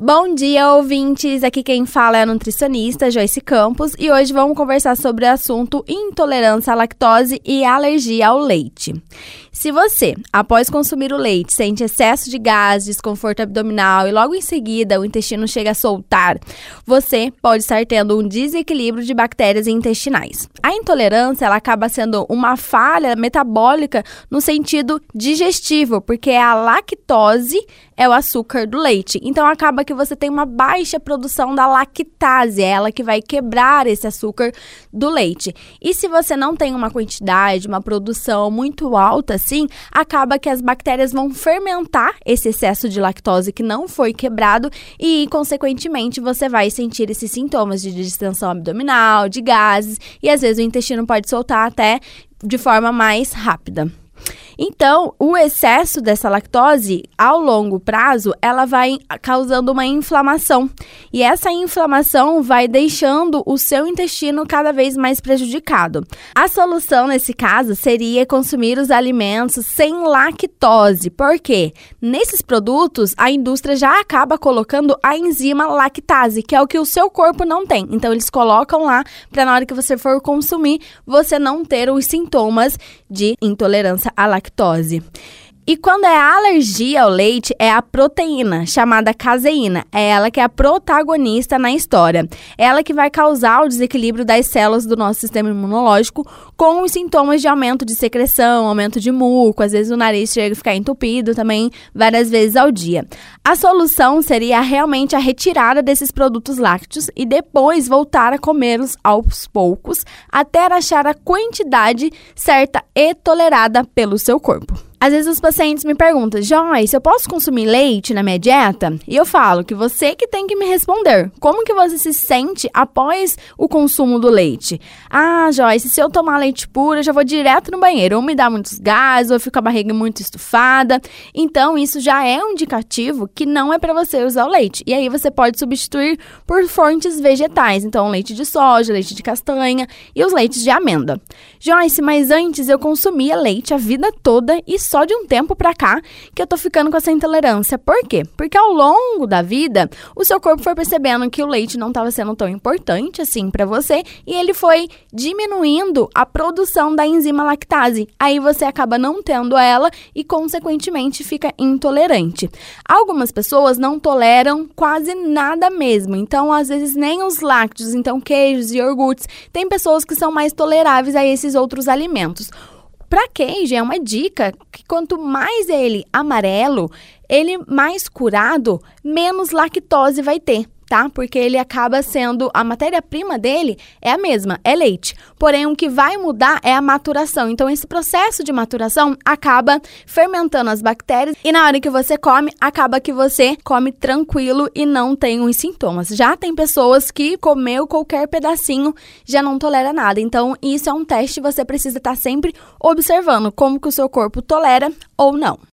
Bom dia, ouvintes! Aqui quem fala é a nutricionista Joyce Campos e hoje vamos conversar sobre o assunto intolerância à lactose e alergia ao leite. Se você, após consumir o leite, sente excesso de gás, desconforto abdominal e logo em seguida o intestino chega a soltar, você pode estar tendo um desequilíbrio de bactérias intestinais. A intolerância ela acaba sendo uma falha metabólica no sentido digestivo, porque a lactose é o açúcar do leite. Então acaba que você tem uma baixa produção da lactase, é ela que vai quebrar esse açúcar do leite. E se você não tem uma quantidade, uma produção muito alta assim, acaba que as bactérias vão fermentar esse excesso de lactose que não foi quebrado e consequentemente você vai sentir esses sintomas de distensão abdominal, de gases e às vezes o intestino pode soltar até de forma mais rápida. Então, o excesso dessa lactose, ao longo prazo, ela vai causando uma inflamação. E essa inflamação vai deixando o seu intestino cada vez mais prejudicado. A solução nesse caso seria consumir os alimentos sem lactose. Por quê? Nesses produtos, a indústria já acaba colocando a enzima lactase, que é o que o seu corpo não tem. Então, eles colocam lá para na hora que você for consumir, você não ter os sintomas de intolerância à lactose lactose. E quando é alergia ao leite, é a proteína, chamada caseína. É ela que é a protagonista na história. É ela que vai causar o desequilíbrio das células do nosso sistema imunológico, com os sintomas de aumento de secreção, aumento de muco, às vezes o nariz chega a ficar entupido também várias vezes ao dia. A solução seria realmente a retirada desses produtos lácteos e depois voltar a comê-los aos poucos, até achar a quantidade certa e tolerada pelo seu corpo. Às vezes os pacientes me perguntam, Joyce, eu posso consumir leite na minha dieta? E eu falo que você que tem que me responder. Como que você se sente após o consumo do leite? Ah, Joyce, se eu tomar leite puro, eu já vou direto no banheiro. Ou me dá muitos gases, ou fico com a barriga muito estufada. Então, isso já é um indicativo que não é para você usar o leite. E aí você pode substituir por fontes vegetais. Então, leite de soja, leite de castanha e os leites de amêndoa. Joyce, mas antes eu consumia leite a vida toda e só de um tempo pra cá que eu tô ficando com essa intolerância. Por quê? Porque ao longo da vida, o seu corpo foi percebendo que o leite não estava sendo tão importante assim para você e ele foi diminuindo a produção da enzima lactase. Aí você acaba não tendo ela e consequentemente fica intolerante. Algumas pessoas não toleram quase nada mesmo, então às vezes nem os lácteos, então queijos e iogurtes. Tem pessoas que são mais toleráveis a esses outros alimentos. Para queijo é uma dica que quanto mais ele amarelo, ele mais curado, menos lactose vai ter tá? Porque ele acaba sendo a matéria-prima dele é a mesma, é leite. Porém, o que vai mudar é a maturação. Então, esse processo de maturação acaba fermentando as bactérias e na hora que você come, acaba que você come tranquilo e não tem os sintomas. Já tem pessoas que comeu qualquer pedacinho já não tolera nada. Então, isso é um teste, você precisa estar sempre observando como que o seu corpo tolera ou não.